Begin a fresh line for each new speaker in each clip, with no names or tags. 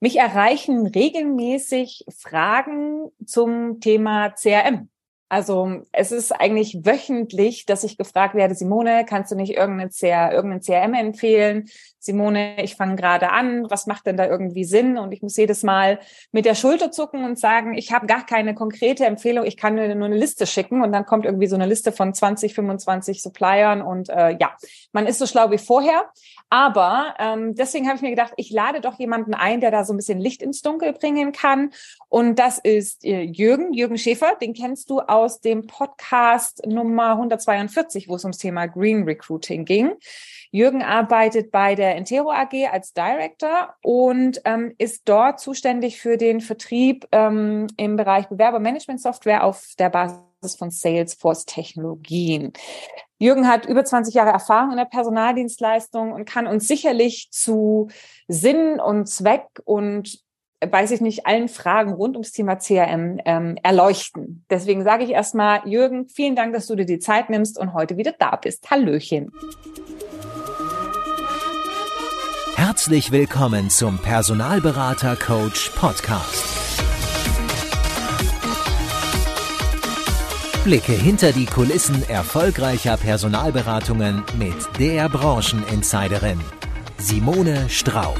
Mich erreichen regelmäßig Fragen zum Thema CRM. Also es ist eigentlich wöchentlich, dass ich gefragt werde, Simone, kannst du nicht irgendeine CR, irgendeinen CRM empfehlen? Simone, ich fange gerade an, was macht denn da irgendwie Sinn? Und ich muss jedes Mal mit der Schulter zucken und sagen, ich habe gar keine konkrete Empfehlung, ich kann nur, eine Liste schicken und dann kommt irgendwie so eine Liste von 20, 25 Suppliern und äh, ja, man ist so schlau wie vorher. Aber ähm, deswegen habe ich mir gedacht, ich lade doch jemanden ein, der da so ein bisschen Licht ins Dunkel bringen kann. Und das ist äh, Jürgen, Jürgen Schäfer, den kennst du aus dem Podcast Nummer 142, wo es ums Thema Green Recruiting ging. Jürgen arbeitet bei der Entero AG als Director und ähm, ist dort zuständig für den Vertrieb ähm, im Bereich Bewerbermanagement-Software auf der Basis von Salesforce-Technologien. Jürgen hat über 20 Jahre Erfahrung in der Personaldienstleistung und kann uns sicherlich zu Sinn und Zweck und weiß ich nicht, allen Fragen rund ums Thema CRM ähm, erleuchten. Deswegen sage ich erstmal, Jürgen, vielen Dank, dass du dir die Zeit nimmst und heute wieder da bist. Hallöchen.
Herzlich willkommen zum Personalberater Coach Podcast. Blicke hinter die Kulissen erfolgreicher Personalberatungen mit der Brancheninsiderin Simone Straub.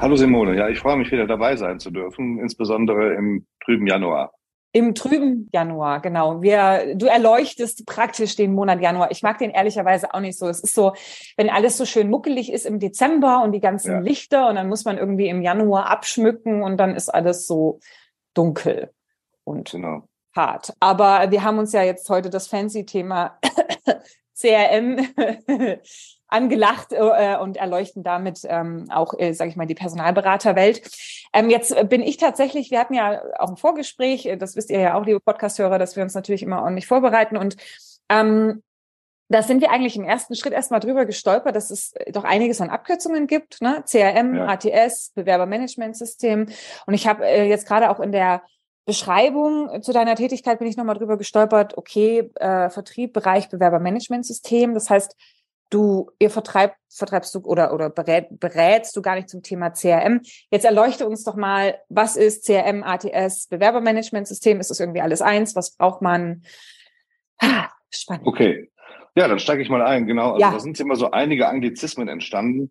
Hallo Simone, ja, ich freue mich wieder dabei sein zu dürfen, insbesondere im trüben Januar.
Im trüben Januar, genau. Wir, du erleuchtest praktisch den Monat Januar. Ich mag den ehrlicherweise auch nicht so. Es ist so, wenn alles so schön muckelig ist im Dezember und die ganzen ja. Lichter und dann muss man irgendwie im Januar abschmücken und dann ist alles so dunkel und genau. hart. Aber wir haben uns ja jetzt heute das fancy Thema CRM angelacht äh, und erleuchten damit ähm, auch, äh, sage ich mal, die Personalberaterwelt. Ähm, jetzt bin ich tatsächlich, wir hatten ja auch ein Vorgespräch, äh, das wisst ihr ja auch, liebe Podcasthörer, dass wir uns natürlich immer ordentlich vorbereiten und ähm, da sind wir eigentlich im ersten Schritt erstmal drüber gestolpert, dass es doch einiges an Abkürzungen gibt, ne? CRM, ja. ATS, Bewerbermanagementsystem. Und ich habe äh, jetzt gerade auch in der Beschreibung zu deiner Tätigkeit bin ich nochmal drüber gestolpert, okay, äh, Vertrieb, Bereich Bewerbermanagementsystem. Das heißt, du, ihr vertreibt, vertreibst du oder, oder berät, berätst du gar nicht zum Thema CRM. Jetzt erleuchte uns doch mal, was ist CRM, ATS, Bewerbermanagementsystem? Ist das irgendwie alles eins? Was braucht man?
Ah, spannend. Okay. Ja, dann steige ich mal ein. Genau. Also ja. da sind immer so einige Anglizismen entstanden.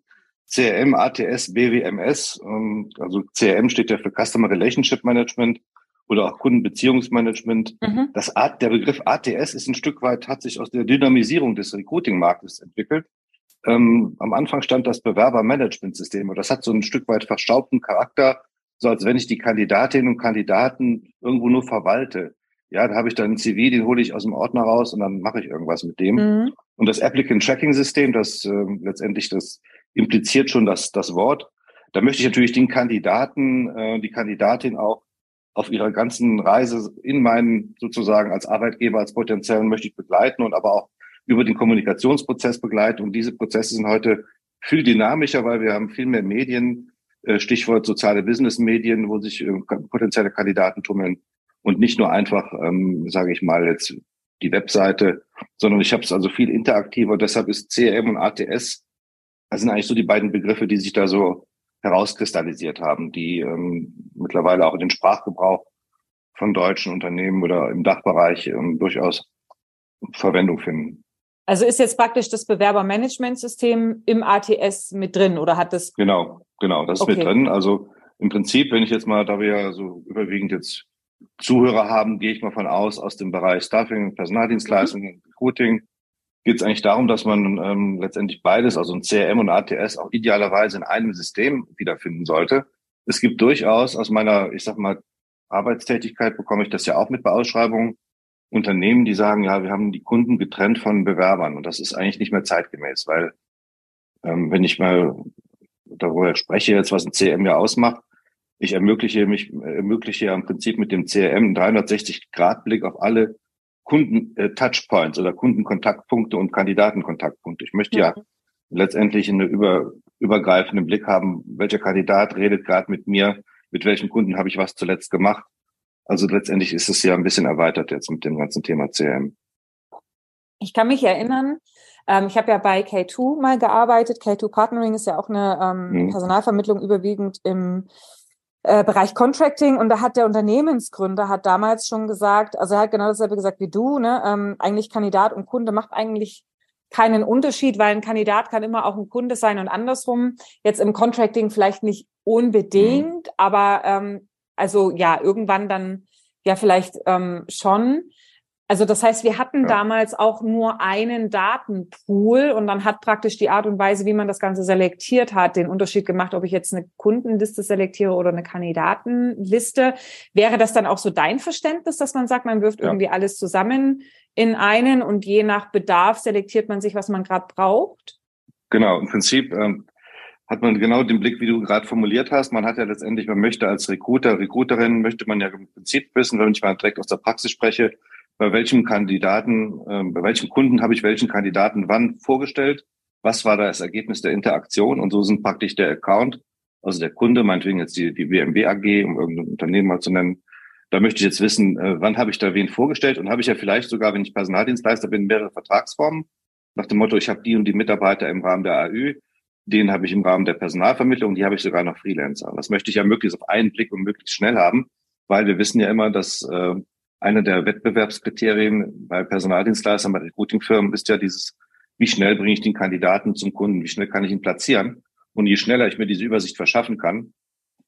CRM, ATS, BWMS. Ähm, also CRM steht ja für Customer Relationship Management oder auch Kundenbeziehungsmanagement. Mhm. Das Art, der Begriff ATS ist ein Stück weit, hat sich aus der Dynamisierung des Recruiting-Marktes entwickelt. Ähm, am Anfang stand das Bewerbermanagementsystem und das hat so ein Stück weit verstaubten Charakter, so als wenn ich die Kandidatinnen und Kandidaten irgendwo nur verwalte. Ja, da habe ich dann einen CV, den hole ich aus dem Ordner raus und dann mache ich irgendwas mit dem. Mhm. Und das Applicant Tracking System, das äh, letztendlich das impliziert schon das, das Wort. Da möchte ich natürlich den Kandidaten, äh, die Kandidatin auch auf ihrer ganzen Reise in meinen sozusagen als Arbeitgeber, als potenziellen möchte ich begleiten und aber auch über den Kommunikationsprozess begleiten. Und diese Prozesse sind heute viel dynamischer, weil wir haben viel mehr Medien, äh, Stichwort soziale Business-Medien, wo sich äh, potenzielle Kandidaten tummeln und nicht nur einfach, ähm, sage ich mal jetzt die Webseite, sondern ich habe es also viel interaktiver. Deshalb ist CRM und ATS, das sind eigentlich so die beiden Begriffe, die sich da so herauskristallisiert haben, die ähm, mittlerweile auch in den Sprachgebrauch von deutschen Unternehmen oder im Dachbereich ähm, durchaus Verwendung finden.
Also ist jetzt praktisch das Bewerbermanagementsystem im ATS mit drin oder hat das?
Genau, genau, das ist okay. mit drin. Also im Prinzip, wenn ich jetzt mal, da wir ja so überwiegend jetzt Zuhörer haben, gehe ich mal von aus, aus dem Bereich Staffing, Personaldienstleistungen, mhm. Recruiting, geht es eigentlich darum, dass man ähm, letztendlich beides, also ein CRM und ATS, auch idealerweise in einem System wiederfinden sollte. Es gibt durchaus aus meiner, ich sag mal, Arbeitstätigkeit bekomme ich das ja auch mit bei Ausschreibungen. Unternehmen, die sagen, ja, wir haben die Kunden getrennt von Bewerbern und das ist eigentlich nicht mehr zeitgemäß, weil ähm, wenn ich mal darüber spreche jetzt, was ein CRM ja ausmacht, ich ermögliche mich, ermögliche ja im Prinzip mit dem CRM 360 Grad Blick auf alle Kunden-Touchpoints oder Kundenkontaktpunkte und Kandidatenkontaktpunkte. Ich möchte ja, letztendlich einen über, übergreifenden Blick haben, welcher Kandidat redet gerade mit mir, mit welchem Kunden habe ich was zuletzt gemacht. Also letztendlich ist es ja ein bisschen erweitert jetzt mit dem ganzen Thema CRM.
Ich kann mich erinnern, Ähm, ich habe ja bei K2 mal gearbeitet. K2 Partnering ist ja auch eine ähm, mhm. Personalvermittlung überwiegend im äh, Bereich Contracting und da hat der Unternehmensgründer hat damals schon gesagt, also er hat genau dasselbe gesagt wie du, ne? Ähm, eigentlich Kandidat und Kunde macht eigentlich keinen Unterschied, weil ein Kandidat kann immer auch ein Kunde sein und andersrum. Jetzt im Contracting vielleicht nicht unbedingt, mhm. aber ähm, also ja, irgendwann dann ja vielleicht ähm, schon. Also das heißt, wir hatten ja. damals auch nur einen Datenpool und dann hat praktisch die Art und Weise, wie man das Ganze selektiert hat, den Unterschied gemacht, ob ich jetzt eine Kundenliste selektiere oder eine Kandidatenliste. Wäre das dann auch so dein Verständnis, dass man sagt, man wirft ja. irgendwie alles zusammen in einen und je nach Bedarf selektiert man sich, was man gerade braucht?
Genau, im Prinzip ähm, hat man genau den Blick, wie du gerade formuliert hast. Man hat ja letztendlich, man möchte als Recruiter, Recruiterin, möchte man ja im Prinzip wissen, wenn ich mal direkt aus der Praxis spreche, bei welchem Kandidaten, äh, bei welchem Kunden habe ich welchen Kandidaten wann vorgestellt, was war da das Ergebnis der Interaktion? Und so sind praktisch der Account, also der Kunde, meinetwegen jetzt die, die WMW AG, um irgendein Unternehmen mal zu nennen, da möchte ich jetzt wissen, äh, wann habe ich da wen vorgestellt? Und habe ich ja vielleicht sogar, wenn ich Personaldienstleister bin, mehrere Vertragsformen, nach dem Motto, ich habe die und die Mitarbeiter im Rahmen der AÜ, den habe ich im Rahmen der Personalvermittlung, die habe ich sogar noch Freelancer. Das möchte ich ja möglichst auf einen Blick und möglichst schnell haben, weil wir wissen ja immer, dass äh, einer der Wettbewerbskriterien bei Personaldienstleistern, bei Recruitingfirmen ist ja dieses, wie schnell bringe ich den Kandidaten zum Kunden, wie schnell kann ich ihn platzieren. Und je schneller ich mir diese Übersicht verschaffen kann,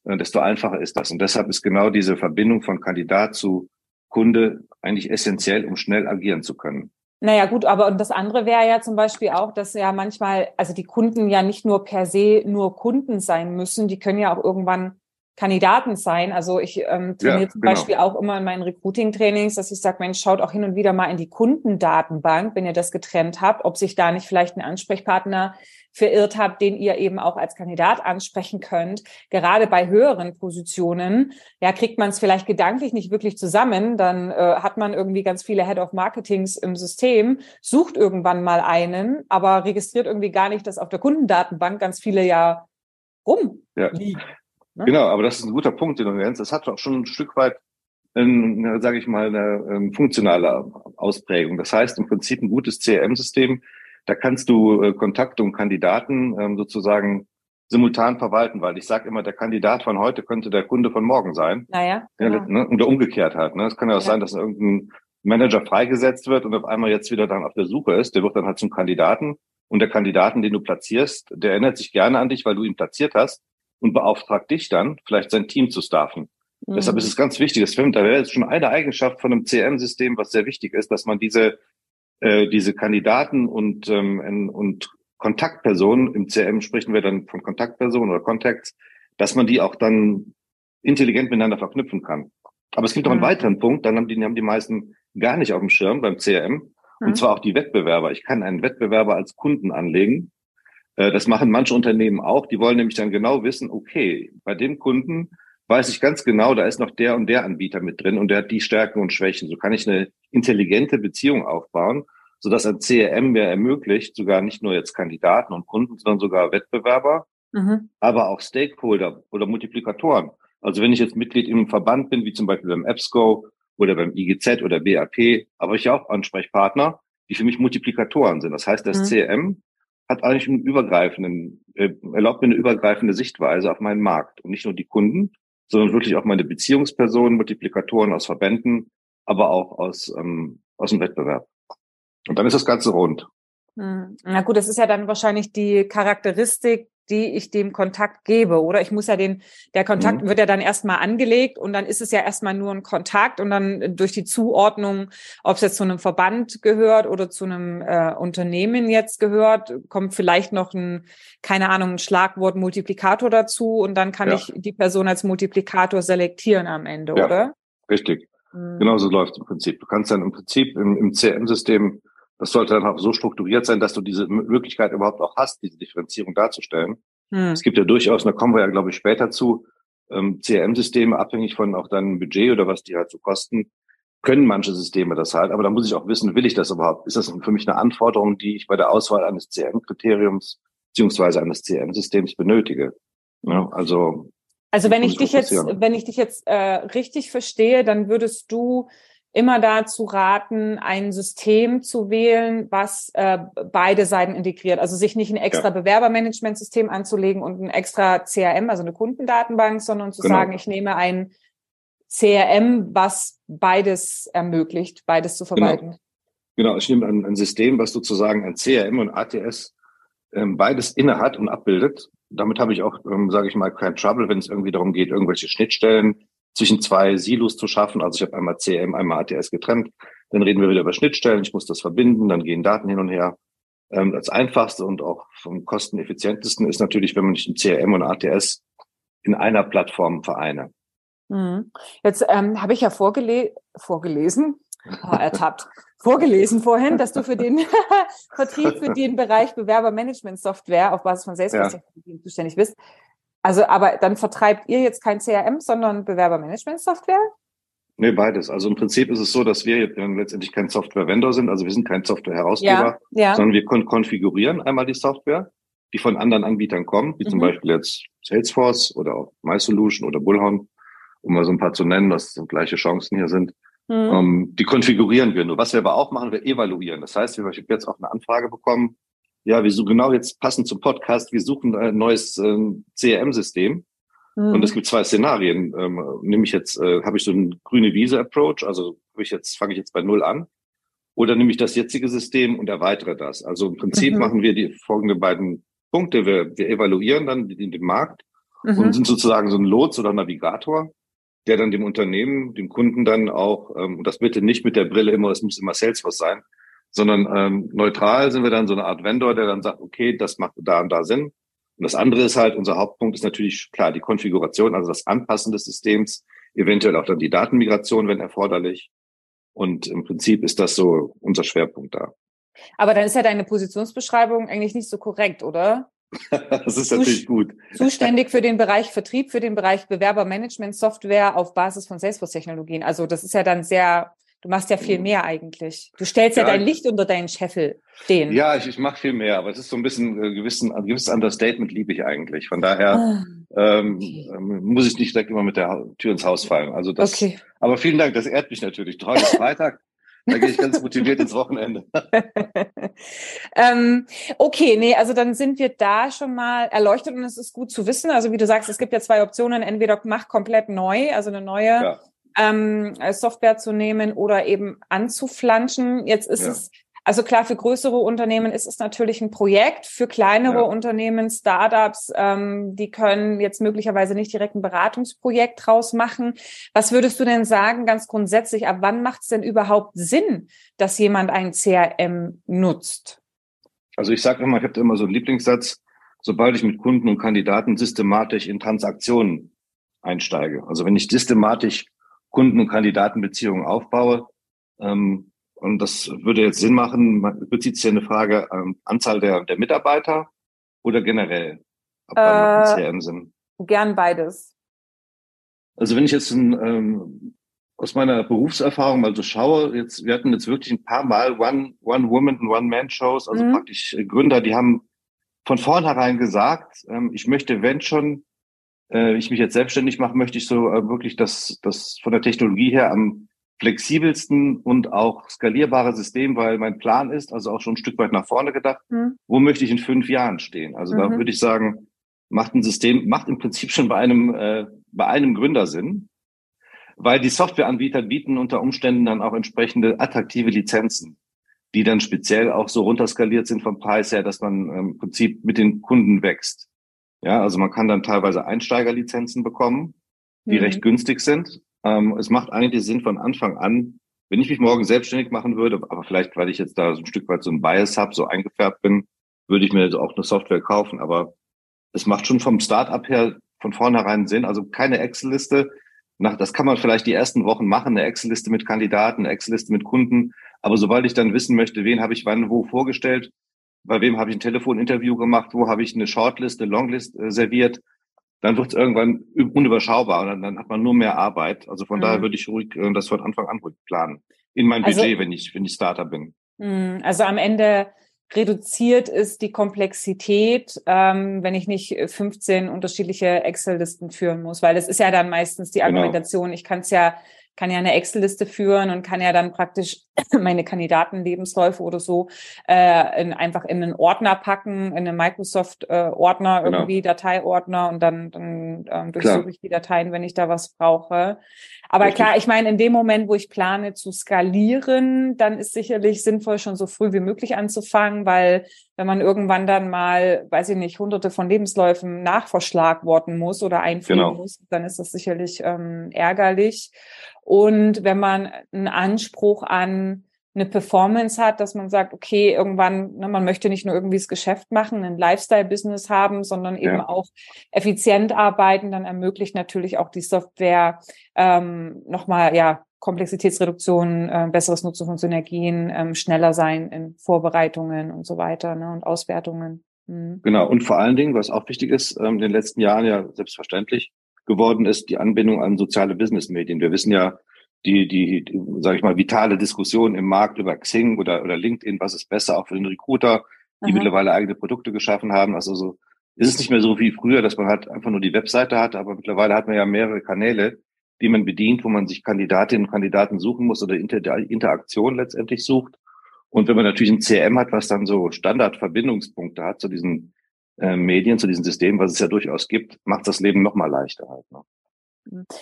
äh, desto einfacher ist das. Und deshalb ist genau diese Verbindung von Kandidat zu Kunde eigentlich essentiell, um schnell agieren zu können.
Naja, gut, aber und das andere wäre ja zum Beispiel auch, dass ja manchmal, also die Kunden ja nicht nur per se nur Kunden sein müssen, die können ja auch irgendwann Kandidaten sein. Also ich ähm, trainiere ja, zum genau. Beispiel auch immer in meinen Recruiting-Trainings, dass ich sage, Mensch, schaut auch hin und wieder mal in die Kundendatenbank, wenn ihr das getrennt habt, ob sich da nicht vielleicht ein Ansprechpartner verirrt habt, den ihr eben auch als Kandidat ansprechen könnt. Gerade bei höheren Positionen, ja, kriegt man es vielleicht gedanklich nicht wirklich zusammen, dann äh, hat man irgendwie ganz viele Head of Marketings im System, sucht irgendwann mal einen, aber registriert irgendwie gar nicht, dass auf der Kundendatenbank ganz viele ja rumliegen. Ja.
Ne? Genau, aber das ist ein guter Punkt, den du nennst. Das hat auch schon ein Stück weit, sage ich mal, eine, ähm, funktionale Ausprägung. Das heißt im Prinzip ein gutes CRM-System, da kannst du äh, Kontakte und Kandidaten ähm, sozusagen simultan verwalten, weil ich sage immer, der Kandidat von heute könnte der Kunde von morgen sein.
Naja. Genau.
Ne? Oder umgekehrt halt. Ne? Es kann ja auch ja. sein, dass irgendein Manager freigesetzt wird und auf einmal jetzt wieder dann auf der Suche ist. Der wird dann halt zum Kandidaten. Und der Kandidaten, den du platzierst, der erinnert sich gerne an dich, weil du ihn platziert hast und beauftragt dich dann, vielleicht sein Team zu staffen. Mhm. Deshalb ist es ganz wichtig, das da wäre jetzt schon eine Eigenschaft von einem CM-System, was sehr wichtig ist, dass man diese, äh, diese Kandidaten und, ähm, und Kontaktpersonen, im CM sprechen wir dann von Kontaktpersonen oder Contacts, dass man die auch dann intelligent miteinander verknüpfen kann. Aber es gibt noch einen mhm. weiteren Punkt, dann haben die, haben die meisten gar nicht auf dem Schirm beim CRM, und mhm. zwar auch die Wettbewerber. Ich kann einen Wettbewerber als Kunden anlegen das machen manche Unternehmen auch. Die wollen nämlich dann genau wissen, okay, bei dem Kunden weiß ich ganz genau, da ist noch der und der Anbieter mit drin und der hat die Stärken und Schwächen. So kann ich eine intelligente Beziehung aufbauen, sodass ein CRM mir ermöglicht, sogar nicht nur jetzt Kandidaten und Kunden, sondern sogar Wettbewerber, mhm. aber auch Stakeholder oder Multiplikatoren. Also wenn ich jetzt Mitglied im Verband bin, wie zum Beispiel beim EBSCO oder beim IGZ oder BAP, habe ich auch Ansprechpartner, die für mich Multiplikatoren sind. Das heißt, das mhm. CRM hat eigentlich einen übergreifenden, äh, erlaubt mir eine übergreifende Sichtweise auf meinen Markt und nicht nur die Kunden, sondern wirklich auch meine Beziehungspersonen, Multiplikatoren aus Verbänden, aber auch aus, ähm, aus dem Wettbewerb. Und dann ist das Ganze rund.
Hm. Na gut, das ist ja dann wahrscheinlich die Charakteristik die ich dem Kontakt gebe. Oder ich muss ja den, der Kontakt mhm. wird ja dann erstmal angelegt und dann ist es ja erstmal nur ein Kontakt und dann durch die Zuordnung, ob es jetzt zu einem Verband gehört oder zu einem äh, Unternehmen jetzt gehört, kommt vielleicht noch ein, keine Ahnung, ein Schlagwort Multiplikator dazu und dann kann ja. ich die Person als Multiplikator selektieren am Ende, ja, oder?
Richtig. Mhm. Genau so läuft im Prinzip. Du kannst dann im Prinzip im, im CM-System das sollte dann auch so strukturiert sein, dass du diese Möglichkeit überhaupt auch hast, diese Differenzierung darzustellen. Hm. Es gibt ja durchaus, da kommen wir ja, glaube ich, später zu, ähm, CRM-Systeme, abhängig von auch deinem Budget oder was die halt so kosten, können manche Systeme das halt. Aber da muss ich auch wissen, will ich das überhaupt? Ist das für mich eine Anforderung, die ich bei der Auswahl eines CRM-Kriteriums beziehungsweise eines CRM-Systems benötige? Ja, also
also wenn ich dich jetzt, wenn ich dich jetzt äh, richtig verstehe, dann würdest du immer dazu raten, ein System zu wählen, was äh, beide Seiten integriert. Also sich nicht ein extra ja. Bewerbermanagementsystem anzulegen und ein extra CRM, also eine Kundendatenbank, sondern zu genau. sagen, ich nehme ein CRM, was beides ermöglicht, beides zu verwalten.
Genau. Genau, ich nehme ein, ein System, was sozusagen ein CRM und ATS ähm, beides inne hat und abbildet. Damit habe ich auch, ähm, sage ich mal, kein Trouble, wenn es irgendwie darum geht, irgendwelche Schnittstellen zwischen zwei Silos zu schaffen. Also ich habe einmal CRM, einmal ATS getrennt. Dann reden wir wieder über Schnittstellen. Ich muss das verbinden, dann gehen Daten hin und her. Ähm, das einfachste und auch vom kosteneffizientesten ist natürlich, wenn man nicht ein CRM und ATS in einer Plattform vereine.
Mhm. Jetzt ähm, habe ich ja vorgele vorgelesen, oh, ertappt, vorgelesen vorhin, dass du für den Vertrieb für den Bereich Bewerbermanagement-Software auf Basis von Salesforce-Technologien ja. zuständig bist. Also, aber dann vertreibt ihr jetzt kein CRM, sondern Bewerbermanagement-Software?
Nee, beides. Also im Prinzip ist es so, dass wir letztendlich kein Software-Vendor sind. Also wir sind kein Software-Herausgeber, ja, ja. sondern wir kon konfigurieren einmal die Software, die von anderen Anbietern kommt, wie mhm. zum Beispiel jetzt Salesforce oder auch MySolution oder Bullhorn, um mal so ein paar zu nennen, dass so gleiche Chancen hier sind. Mhm. Ähm, die konfigurieren wir nur. Was wir aber auch machen, wir evaluieren. Das heißt, ich habe jetzt auch eine Anfrage bekommen, ja, wir suchen genau jetzt passend zum Podcast, wir suchen ein neues ähm, CRM-System. Mhm. Und es gibt zwei Szenarien. Ähm, nämlich jetzt, äh, habe ich so einen grüne Wiese-Approach, also ich jetzt, fange ich jetzt bei null an. Oder nehme ich das jetzige System und erweitere das. Also im Prinzip mhm. machen wir die folgenden beiden Punkte. Wir, wir evaluieren dann den, den Markt mhm. und sind sozusagen so ein Lots oder Navigator der dann dem Unternehmen, dem Kunden dann auch, ähm, und das bitte nicht mit der Brille immer, es muss immer Salesforce sein, sondern ähm, neutral sind wir dann so eine Art Vendor, der dann sagt, okay, das macht da und da Sinn. Und das andere ist halt, unser Hauptpunkt ist natürlich klar die Konfiguration, also das Anpassen des Systems, eventuell auch dann die Datenmigration, wenn erforderlich. Und im Prinzip ist das so unser Schwerpunkt da.
Aber dann ist ja deine Positionsbeschreibung eigentlich nicht so korrekt, oder?
das ist natürlich gut.
Zuständig für den Bereich Vertrieb, für den Bereich Bewerbermanagement-Software auf Basis von Salesforce-Technologien. Also das ist ja dann sehr, du machst ja viel mhm. mehr eigentlich. Du stellst ja, ja dein Licht unter deinen Scheffel stehen.
Ja, ich, ich mache viel mehr, aber es ist so ein bisschen äh, gewissen, ein gewisses Understatement liebe ich eigentlich. Von daher ah, ähm, okay. ähm, muss ich nicht direkt immer mit der Tür ins Haus fallen. Also das. Okay. Aber vielen Dank, das ehrt mich natürlich. Ist Freitag. Da gehe ich ganz motiviert ins Wochenende.
ähm, okay, nee, also dann sind wir da schon mal erleuchtet und es ist gut zu wissen. Also wie du sagst, es gibt ja zwei Optionen. Entweder mach komplett neu, also eine neue ja. Ähm, Software zu nehmen oder eben anzuflanschen. Jetzt ist ja. es also klar, für größere Unternehmen ist es natürlich ein Projekt. Für kleinere ja. Unternehmen, Startups, ähm, die können jetzt möglicherweise nicht direkt ein Beratungsprojekt draus machen. Was würdest du denn sagen, ganz grundsätzlich, ab wann macht es denn überhaupt Sinn, dass jemand ein CRM nutzt?
Also ich sage immer, ich habe immer so einen Lieblingssatz, sobald ich mit Kunden und Kandidaten systematisch in Transaktionen einsteige. Also wenn ich systematisch Kunden- und Kandidatenbeziehungen aufbaue, ähm, und das würde jetzt Sinn machen, bezieht sich eine Frage ähm, Anzahl der, der Mitarbeiter oder generell?
Ab wann äh, CRM Sinn? Gern beides.
Also wenn ich jetzt ein, ähm, aus meiner Berufserfahrung mal so schaue, jetzt, wir hatten jetzt wirklich ein paar Mal One, One Woman und One Man Shows, also mhm. praktisch Gründer, die haben von vornherein gesagt, ähm, ich möchte, wenn schon äh, ich mich jetzt selbstständig mache, möchte ich so äh, wirklich das, das von der Technologie her am flexibelsten und auch skalierbare System, weil mein Plan ist, also auch schon ein Stück weit nach vorne gedacht, mhm. wo möchte ich in fünf Jahren stehen? Also mhm. da würde ich sagen, macht ein System, macht im Prinzip schon bei einem, äh, bei einem Gründer Sinn, weil die Softwareanbieter bieten unter Umständen dann auch entsprechende attraktive Lizenzen, die dann speziell auch so runterskaliert sind vom Preis her, dass man ähm, im Prinzip mit den Kunden wächst. Ja, also man kann dann teilweise Einsteigerlizenzen bekommen, die mhm. recht günstig sind. Ähm, es macht eigentlich Sinn von Anfang an, wenn ich mich morgen selbstständig machen würde, aber vielleicht, weil ich jetzt da so ein Stück weit so ein Bias habe, so eingefärbt bin, würde ich mir also auch eine Software kaufen. Aber es macht schon vom Startup her von vornherein Sinn. Also keine Excel-Liste. Nach, das kann man vielleicht die ersten Wochen machen, eine Excel-Liste mit Kandidaten, eine Excel-Liste mit Kunden. Aber sobald ich dann wissen möchte, wen habe ich wann wo vorgestellt, bei wem habe ich ein Telefoninterview gemacht, wo habe ich eine Shortlist, eine Longlist äh, serviert, dann wird es irgendwann unüberschaubar und dann, dann, hat man nur mehr Arbeit. Also von mhm. daher würde ich ruhig äh, das von Anfang an ruhig planen. In meinem also, Budget, wenn ich, wenn ich Starter bin.
Mhm. Also am Ende reduziert ist die Komplexität, ähm, wenn ich nicht 15 unterschiedliche Excel-Listen führen muss, weil es ist ja dann meistens die genau. Argumentation, genau. ich kann es ja kann ja eine Excel-Liste führen und kann ja dann praktisch meine Kandidatenlebensläufe oder so äh, in, einfach in einen Ordner packen, in einen Microsoft-Ordner, äh, genau. irgendwie Dateiordner und dann, dann ähm, durchsuche ich die Dateien, wenn ich da was brauche. Aber Richtig. klar, ich meine, in dem Moment, wo ich plane zu skalieren, dann ist sicherlich sinnvoll, schon so früh wie möglich anzufangen, weil wenn man irgendwann dann mal, weiß ich nicht, hunderte von Lebensläufen nachverschlagworten muss oder einführen genau. muss, dann ist das sicherlich ähm, ärgerlich. Und wenn man einen Anspruch an eine Performance hat, dass man sagt, okay, irgendwann, ne, man möchte nicht nur irgendwie das Geschäft machen, ein Lifestyle-Business haben, sondern eben ja. auch effizient arbeiten, dann ermöglicht natürlich auch die Software ähm, nochmal, ja, Komplexitätsreduktion, äh, besseres Nutzen von Synergien, ähm, schneller sein in Vorbereitungen und so weiter ne, und Auswertungen.
Mhm. Genau, und vor allen Dingen, was auch wichtig ist, ähm, in den letzten Jahren ja selbstverständlich geworden ist, die Anbindung an soziale Businessmedien. Wir wissen ja, die, die, die sage ich mal, vitale Diskussion im Markt über Xing oder, oder LinkedIn, was ist besser, auch für den Recruiter, die Aha. mittlerweile eigene Produkte geschaffen haben. Also so ist es nicht mehr so wie früher, dass man halt einfach nur die Webseite hat, aber mittlerweile hat man ja mehrere Kanäle, die man bedient, wo man sich Kandidatinnen und Kandidaten suchen muss oder Inter Interaktion letztendlich sucht. Und wenn man natürlich ein CM hat, was dann so Standardverbindungspunkte hat zu diesen äh, Medien, zu diesen Systemen, was es ja durchaus gibt, macht das Leben noch mal leichter halt. Ne?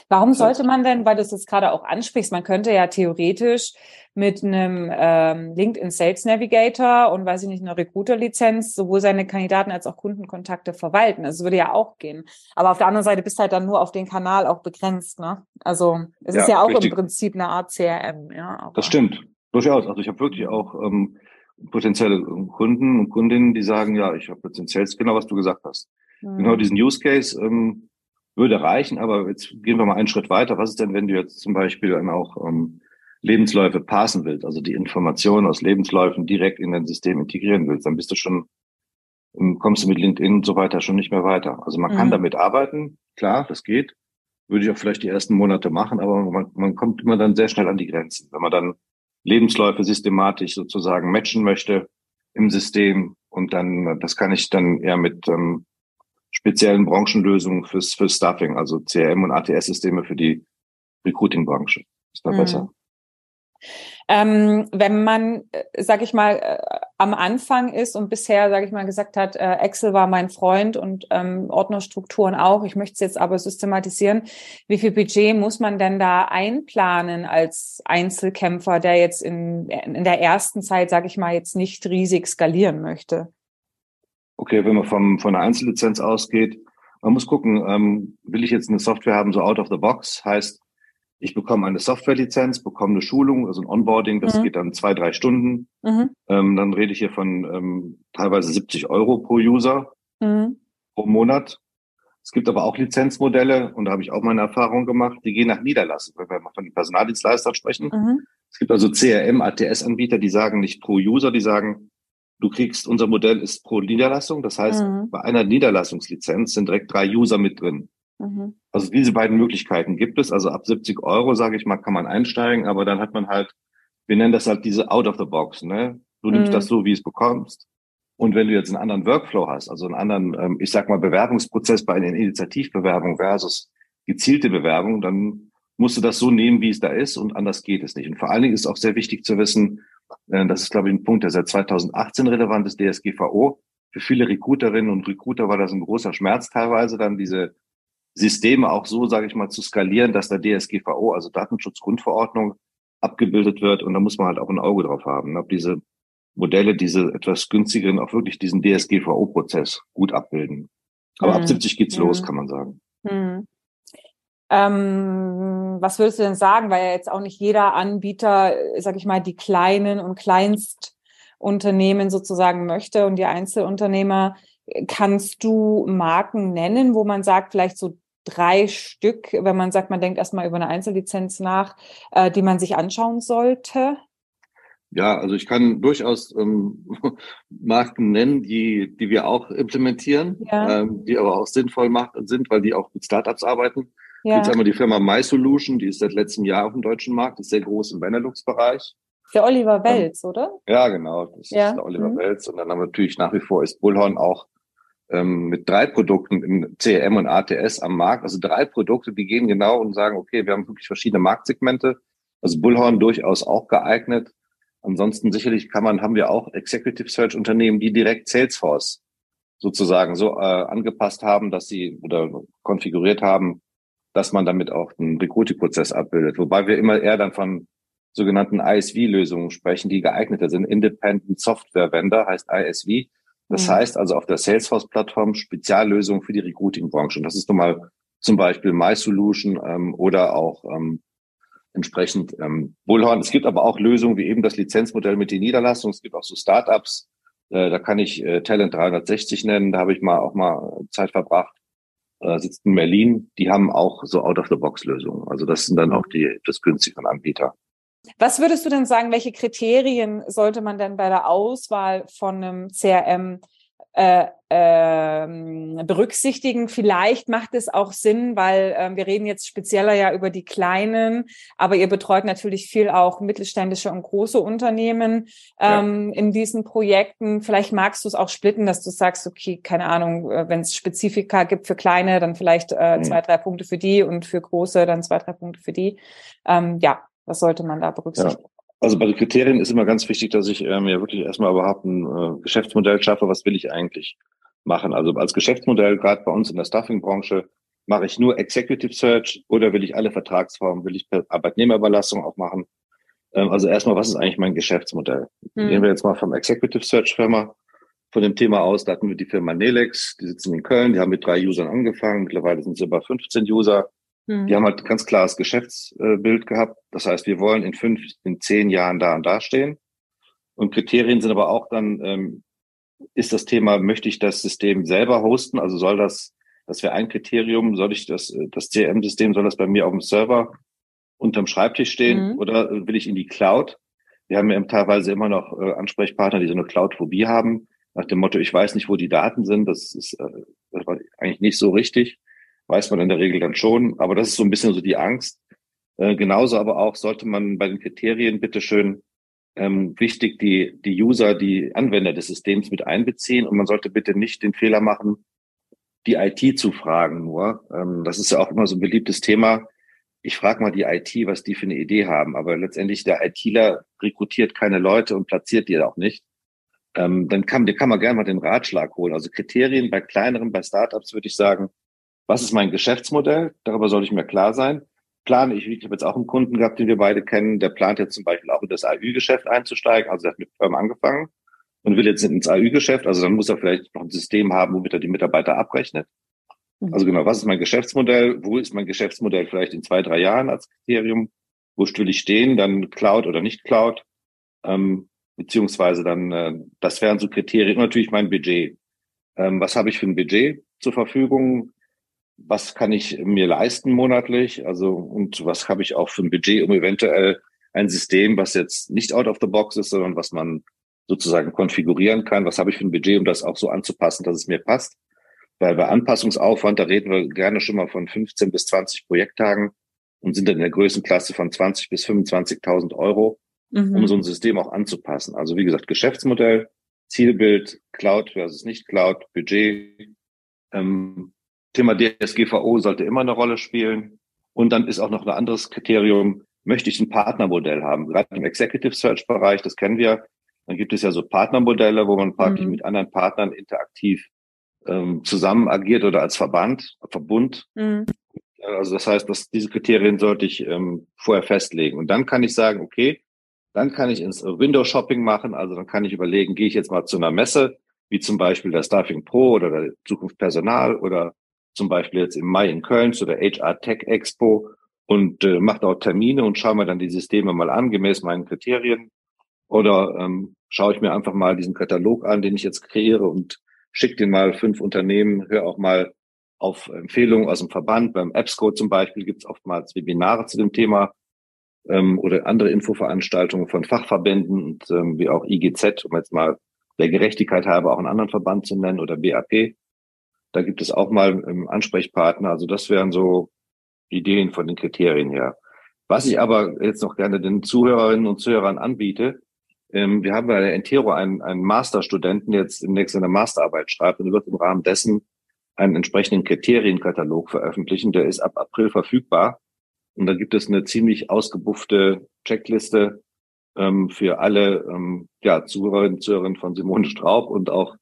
Warum sollte man denn, weil du es jetzt gerade auch ansprichst, man könnte ja theoretisch mit einem ähm, LinkedIn Sales Navigator und weiß ich nicht, einer Recruiter-Lizenz sowohl seine Kandidaten als auch Kundenkontakte verwalten. Das würde ja auch gehen. Aber auf der anderen Seite bist du halt dann nur auf den Kanal auch begrenzt. Ne? Also es ja, ist ja auch richtig. im Prinzip eine Art CRM. Ja.
Das stimmt, durchaus. Also ich habe wirklich auch ähm, potenzielle Kunden und Kundinnen, die sagen, ja, ich habe jetzt den Sales, genau was du gesagt hast. Mhm. Genau diesen Use Case. Ähm, würde reichen, aber jetzt gehen wir mal einen Schritt weiter. Was ist denn, wenn du jetzt zum Beispiel dann auch ähm, Lebensläufe passen willst, also die Informationen aus Lebensläufen direkt in dein System integrieren willst, dann bist du schon, ähm, kommst du mit LinkedIn und so weiter schon nicht mehr weiter. Also man mhm. kann damit arbeiten, klar, das geht. Würde ich auch vielleicht die ersten Monate machen, aber man, man kommt immer dann sehr schnell an die Grenzen. Wenn man dann Lebensläufe systematisch sozusagen matchen möchte im System und dann, das kann ich dann eher mit ähm, speziellen Branchenlösungen fürs, fürs Staffing, also CRM und ATS-Systeme für die Recruiting-Branche. Ist da mhm. besser.
Ähm, wenn man, äh, sag ich mal, äh, am Anfang ist und bisher, sage ich mal, gesagt hat, äh, Excel war mein Freund und ähm, Ordnerstrukturen auch, ich möchte es jetzt aber systematisieren, wie viel Budget muss man denn da einplanen als Einzelkämpfer, der jetzt in, in der ersten Zeit, sage ich mal, jetzt nicht riesig skalieren möchte?
Okay, wenn man vom, von einer Einzellizenz ausgeht, man muss gucken, ähm, will ich jetzt eine Software haben, so out of the box, heißt, ich bekomme eine Softwarelizenz, bekomme eine Schulung, also ein Onboarding, das mhm. geht dann zwei, drei Stunden. Mhm. Ähm, dann rede ich hier von ähm, teilweise 70 Euro pro User mhm. pro Monat. Es gibt aber auch Lizenzmodelle, und da habe ich auch meine Erfahrung gemacht, die gehen nach Niederlassung, wenn wir mal von den Personaldienstleistern sprechen. Mhm. Es gibt also CRM, ATS-Anbieter, die sagen nicht pro User, die sagen, Du kriegst, unser Modell ist pro Niederlassung. Das heißt, mhm. bei einer Niederlassungslizenz sind direkt drei User mit drin. Mhm. Also diese beiden Möglichkeiten gibt es. Also ab 70 Euro, sage ich mal, kann man einsteigen, aber dann hat man halt, wir nennen das halt diese out of the box. Ne? Du nimmst mhm. das so, wie es bekommst. Und wenn du jetzt einen anderen Workflow hast, also einen anderen, ähm, ich sag mal, Bewerbungsprozess bei einer Initiativbewerbung versus gezielte Bewerbung, dann musst du das so nehmen, wie es da ist und anders geht es nicht. Und vor allen Dingen ist auch sehr wichtig zu wissen, das ist, glaube ich, ein Punkt, der seit 2018 relevant ist, DSGVO. Für viele Recruiterinnen und Recruiter war das ein großer Schmerz teilweise, dann diese Systeme auch so, sage ich mal, zu skalieren, dass der DSGVO, also Datenschutzgrundverordnung, abgebildet wird. Und da muss man halt auch ein Auge drauf haben, ob diese Modelle, diese etwas günstigeren, auch wirklich diesen DSGVO-Prozess gut abbilden. Aber mhm. ab 70 geht's mhm. los, kann man sagen. Mhm.
Ähm, was würdest du denn sagen? Weil ja jetzt auch nicht jeder Anbieter, sag ich mal, die kleinen und Kleinstunternehmen sozusagen möchte und die Einzelunternehmer. Kannst du Marken nennen, wo man sagt, vielleicht so drei Stück, wenn man sagt, man denkt erstmal über eine Einzellizenz nach, äh, die man sich anschauen sollte?
Ja, also ich kann durchaus ähm, Marken nennen, die, die wir auch implementieren, ja. ähm, die aber auch sinnvoll macht, sind, weil die auch mit Startups arbeiten. Ja. Gibt einmal die Firma MySolution, die ist seit letztem Jahr auf dem deutschen Markt, ist sehr groß im Benelux-Bereich.
Der Oliver Welz, ähm, oder?
Ja, genau. Das ja. ist der Oliver mhm. Welz. Und dann haben wir natürlich nach wie vor ist Bullhorn auch ähm, mit drei Produkten im CRM und ATS am Markt. Also drei Produkte, die gehen genau und sagen, okay, wir haben wirklich verschiedene Marktsegmente. Also Bullhorn durchaus auch geeignet. Ansonsten sicherlich kann man, haben wir auch Executive Search Unternehmen, die direkt Salesforce sozusagen so äh, angepasst haben, dass sie oder konfiguriert haben, dass man damit auch einen Recruiting-Prozess abbildet. Wobei wir immer eher dann von sogenannten ISV-Lösungen sprechen, die geeigneter sind. Independent Software Vendor heißt ISV. Das mhm. heißt also auf der Salesforce-Plattform Speziallösungen für die Recruiting-Branche. Und das ist nun mal zum Beispiel MySolution ähm, oder auch ähm, entsprechend ähm, Bullhorn. Es gibt aber auch Lösungen wie eben das Lizenzmodell mit den Niederlassungen. Es gibt auch so Startups. Äh, da kann ich äh, Talent 360 nennen. Da habe ich mal auch mal Zeit verbracht. Äh, sitzt in Berlin. Die haben auch so Out-of-the-Box-Lösungen. Also das sind dann auch die das günstigeren Anbieter.
Was würdest du denn sagen, welche Kriterien sollte man denn bei der Auswahl von einem CRM äh, äh, berücksichtigen. Vielleicht macht es auch Sinn, weil äh, wir reden jetzt spezieller ja über die kleinen, aber ihr betreut natürlich viel auch mittelständische und große Unternehmen ähm, ja. in diesen Projekten. Vielleicht magst du es auch splitten, dass du sagst, okay, keine Ahnung, äh, wenn es Spezifika gibt für kleine, dann vielleicht äh, mhm. zwei, drei Punkte für die und für große dann zwei, drei Punkte für die. Ähm, ja, was sollte man da berücksichtigen? Ja.
Also bei den Kriterien ist immer ganz wichtig, dass ich äh, mir wirklich erstmal überhaupt ein äh, Geschäftsmodell schaffe. Was will ich eigentlich machen? Also als Geschäftsmodell, gerade bei uns in der Stuffing-Branche, mache ich nur Executive Search oder will ich alle Vertragsformen, will ich Arbeitnehmerüberlassung auch machen? Ähm, also erstmal, was ist eigentlich mein Geschäftsmodell? Hm. Nehmen wir jetzt mal vom Executive Search Firma von dem Thema aus, da hatten wir die Firma Nelex, die sitzen in Köln, die haben mit drei Usern angefangen, mittlerweile sind es über 15 User. Mhm. Die haben halt ganz klares Geschäftsbild gehabt. Das heißt, wir wollen in fünf, in zehn Jahren da und da stehen. Und Kriterien sind aber auch dann, ähm, ist das Thema, möchte ich das System selber hosten? Also soll das, das wäre ein Kriterium, soll ich das, das CRM-System, soll das bei mir auf dem Server unterm Schreibtisch stehen mhm. oder will ich in die Cloud? Wir haben ja teilweise immer noch äh, Ansprechpartner, die so eine Cloud-Phobie haben, nach dem Motto, ich weiß nicht, wo die Daten sind. Das ist äh, das war eigentlich nicht so richtig weiß man in der Regel dann schon. Aber das ist so ein bisschen so die Angst. Äh, genauso aber auch sollte man bei den Kriterien bitteschön ähm, wichtig die, die User, die Anwender des Systems mit einbeziehen. Und man sollte bitte nicht den Fehler machen, die IT zu fragen nur. Ähm, das ist ja auch immer so ein beliebtes Thema. Ich frage mal die IT, was die für eine Idee haben. Aber letztendlich der ITler rekrutiert keine Leute und platziert die auch nicht. Ähm, dann kann, kann man gerne mal den Ratschlag holen. Also Kriterien bei kleineren, bei Startups würde ich sagen, was ist mein Geschäftsmodell? Darüber soll ich mir klar sein. Plane ich, ich habe jetzt auch einen Kunden gehabt, den wir beide kennen, der plant jetzt zum Beispiel auch in das AÜ-Geschäft einzusteigen, also er hat mit Firmen angefangen und will jetzt ins AÜ-Geschäft, also dann muss er vielleicht noch ein System haben, womit er die Mitarbeiter abrechnet. Mhm. Also genau, was ist mein Geschäftsmodell? Wo ist mein Geschäftsmodell vielleicht in zwei, drei Jahren als Kriterium? Wo will ich stehen? Dann Cloud oder nicht Cloud? Ähm, beziehungsweise dann, äh, das wären so Kriterien. Und natürlich mein Budget. Ähm, was habe ich für ein Budget zur Verfügung? Was kann ich mir leisten monatlich? Also, und was habe ich auch für ein Budget, um eventuell ein System, was jetzt nicht out of the box ist, sondern was man sozusagen konfigurieren kann. Was habe ich für ein Budget, um das auch so anzupassen, dass es mir passt? Weil bei Anpassungsaufwand, da reden wir gerne schon mal von 15 bis 20 Projekttagen und sind dann in der Größenklasse von 20 bis 25.000 Euro, mhm. um so ein System auch anzupassen. Also wie gesagt, Geschäftsmodell, Zielbild, Cloud versus nicht Cloud, Budget, ähm, Thema DSGVO sollte immer eine Rolle spielen. Und dann ist auch noch ein anderes Kriterium, möchte ich ein Partnermodell haben? Gerade im Executive Search Bereich, das kennen wir, dann gibt es ja so Partnermodelle, wo man praktisch mhm. mit anderen Partnern interaktiv ähm, zusammen agiert oder als Verband, Verbund. Mhm. Also das heißt, dass diese Kriterien sollte ich ähm, vorher festlegen. Und dann kann ich sagen, okay, dann kann ich ins Window Shopping machen. Also dann kann ich überlegen, gehe ich jetzt mal zu einer Messe, wie zum Beispiel der Staffing Pro oder der Zukunft Personal oder zum Beispiel jetzt im Mai in Köln zu der HR Tech Expo und äh, mache dort Termine und schaue mir dann die Systeme mal an, gemäß meinen Kriterien. Oder ähm, schaue ich mir einfach mal diesen Katalog an, den ich jetzt kreiere und schicke den mal fünf Unternehmen, höre auch mal auf Empfehlungen aus dem Verband. Beim EBSCO zum Beispiel gibt es oftmals Webinare zu dem Thema ähm, oder andere Infoveranstaltungen von Fachverbänden und ähm, wie auch IGZ, um jetzt mal der Gerechtigkeit halber auch einen anderen Verband zu nennen oder BAP. Da gibt es auch mal ähm, Ansprechpartner. Also das wären so Ideen von den Kriterien her. Was ich aber jetzt noch gerne den Zuhörerinnen und Zuhörern anbiete, Ähm, wir haben bei der Entero einen, einen Masterstudenten, der jetzt demnächst eine Masterarbeit schreibt und wird im Rahmen dessen einen entsprechenden Kriterienkatalog veröffentlichen. Der ist ab April verfügbar. Und da gibt es eine ziemlich ausgebuffte Checkliste ähm, für alle ähm, ja, Zuhörerinnen und Zuhörer von Simone Straub und auch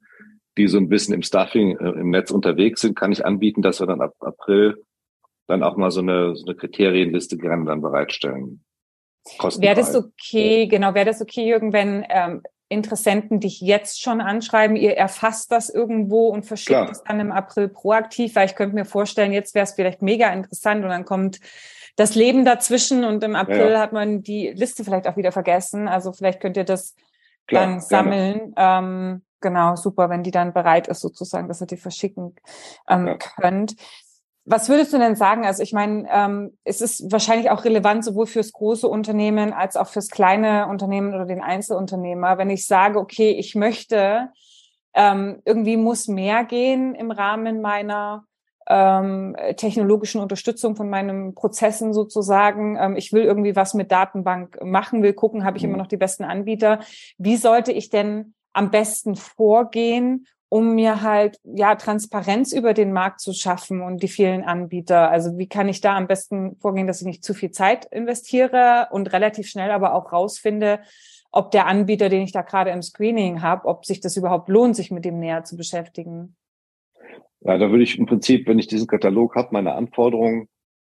die so ein bisschen im Stuffing äh, im Netz unterwegs sind, kann ich anbieten, dass wir dann ab April dann auch mal so eine, so eine Kriterienliste gerne dann bereitstellen.
Wäre das okay, genau, wäre das okay, Jürgen, wenn ähm, Interessenten dich jetzt schon anschreiben, ihr erfasst das irgendwo und verschickt es dann im April proaktiv, weil ich könnte mir vorstellen, jetzt wäre es vielleicht mega interessant und dann kommt das Leben dazwischen und im April ja. hat man die Liste vielleicht auch wieder vergessen. Also vielleicht könnt ihr das Klar, dann sammeln. Ähm, genau, super, wenn die dann bereit ist, sozusagen, dass ihr die verschicken ähm, ja. könnt. Was würdest du denn sagen? Also ich meine, ähm, es ist wahrscheinlich auch relevant sowohl fürs große Unternehmen als auch fürs kleine Unternehmen oder den Einzelunternehmer. Wenn ich sage, okay, ich möchte, ähm, irgendwie muss mehr gehen im Rahmen meiner ähm, technologischen Unterstützung von meinen Prozessen sozusagen. Ähm, ich will irgendwie was mit Datenbank machen, will gucken, habe ich immer mhm. noch die besten Anbieter. Wie sollte ich denn am besten vorgehen, um mir halt ja Transparenz über den Markt zu schaffen und die vielen Anbieter. Also wie kann ich da am besten vorgehen, dass ich nicht zu viel Zeit investiere und relativ schnell aber auch rausfinde, ob der Anbieter, den ich da gerade im Screening habe, ob sich das überhaupt lohnt, sich mit dem näher zu beschäftigen.
Ja, da würde ich im Prinzip, wenn ich diesen Katalog habe, meine Anforderungen,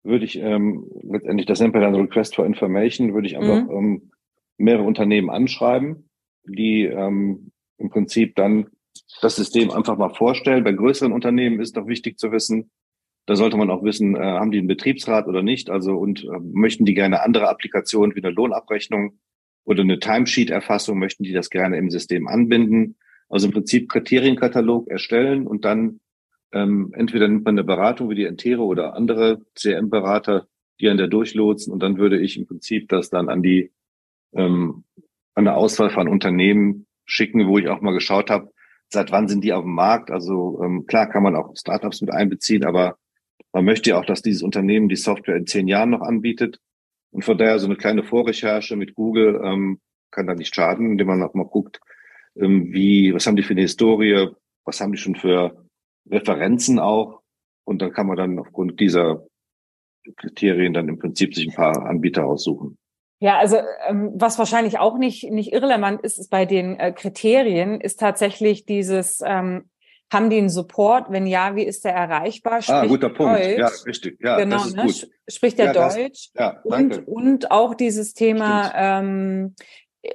würde ich ähm, letztendlich, das nennt man dann Request for Information, würde ich einfach mhm. ähm, mehrere Unternehmen anschreiben, die ähm, im Prinzip dann das System einfach mal vorstellen. Bei größeren Unternehmen ist doch wichtig zu wissen, da sollte man auch wissen, äh, haben die einen Betriebsrat oder nicht? Also und äh, möchten die gerne andere Applikationen wie eine Lohnabrechnung oder eine Timesheet-Erfassung, möchten die das gerne im System anbinden? Also im Prinzip Kriterienkatalog erstellen und dann ähm, entweder nimmt man eine Beratung wie die Entero oder andere CM-Berater, die an der durchlotsen und dann würde ich im Prinzip das dann an die ähm, eine Auswahl von Unternehmen schicken, wo ich auch mal geschaut habe, seit wann sind die auf dem Markt? Also ähm, klar kann man auch Startups mit einbeziehen, aber man möchte ja auch, dass dieses Unternehmen die Software in zehn Jahren noch anbietet. Und von daher so eine kleine Vorrecherche mit Google ähm, kann da nicht schaden, indem man auch mal guckt, ähm, wie, was haben die für eine Historie, was haben die schon für Referenzen auch. Und dann kann man dann aufgrund dieser Kriterien dann im Prinzip sich ein paar Anbieter aussuchen.
Ja, also ähm, was wahrscheinlich auch nicht, nicht irrelevant ist, ist bei den äh, Kriterien, ist tatsächlich dieses, ähm, haben die einen Support? Wenn ja, wie ist der erreichbar?
Spricht ah, guter Punkt. Deutsch? Ja, richtig. Ja,
genau, das ist ne? gut. Spricht der ja, Deutsch? Das, ja, danke. Und, und auch dieses Thema, ähm,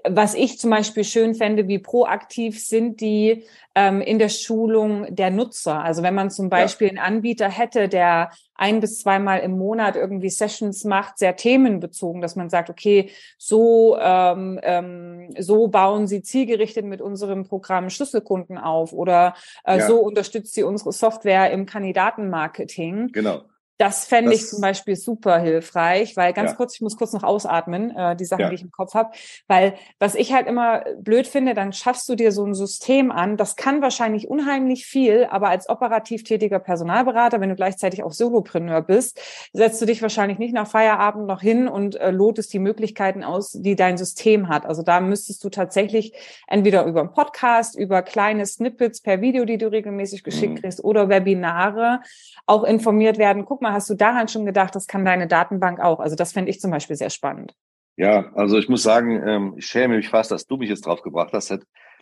was ich zum Beispiel schön fände, wie proaktiv sind die ähm, in der Schulung der Nutzer. Also wenn man zum Beispiel ja. einen Anbieter hätte, der ein bis zweimal im Monat irgendwie Sessions macht, sehr themenbezogen, dass man sagt, okay, so ähm, ähm, so bauen Sie zielgerichtet mit unserem Programm Schlüsselkunden auf oder äh, ja. so unterstützt Sie unsere Software im Kandidatenmarketing.
Genau.
Das fände ich zum Beispiel super hilfreich, weil ganz ja. kurz, ich muss kurz noch ausatmen, äh, die Sachen, ja. die ich im Kopf habe, weil was ich halt immer blöd finde, dann schaffst du dir so ein System an, das kann wahrscheinlich unheimlich viel, aber als operativ tätiger Personalberater, wenn du gleichzeitig auch Solopreneur bist, setzt du dich wahrscheinlich nicht nach Feierabend noch hin und äh, lotest die Möglichkeiten aus, die dein System hat. Also da müsstest du tatsächlich entweder über einen Podcast, über kleine Snippets per Video, die du regelmäßig geschickt mhm. kriegst, oder Webinare auch informiert werden. Guck mal, hast du daran schon gedacht, das kann deine Datenbank auch? Also das fände ich zum Beispiel sehr spannend.
Ja, also ich muss sagen, ähm, ich schäme mich fast, dass du mich jetzt drauf gebracht hast.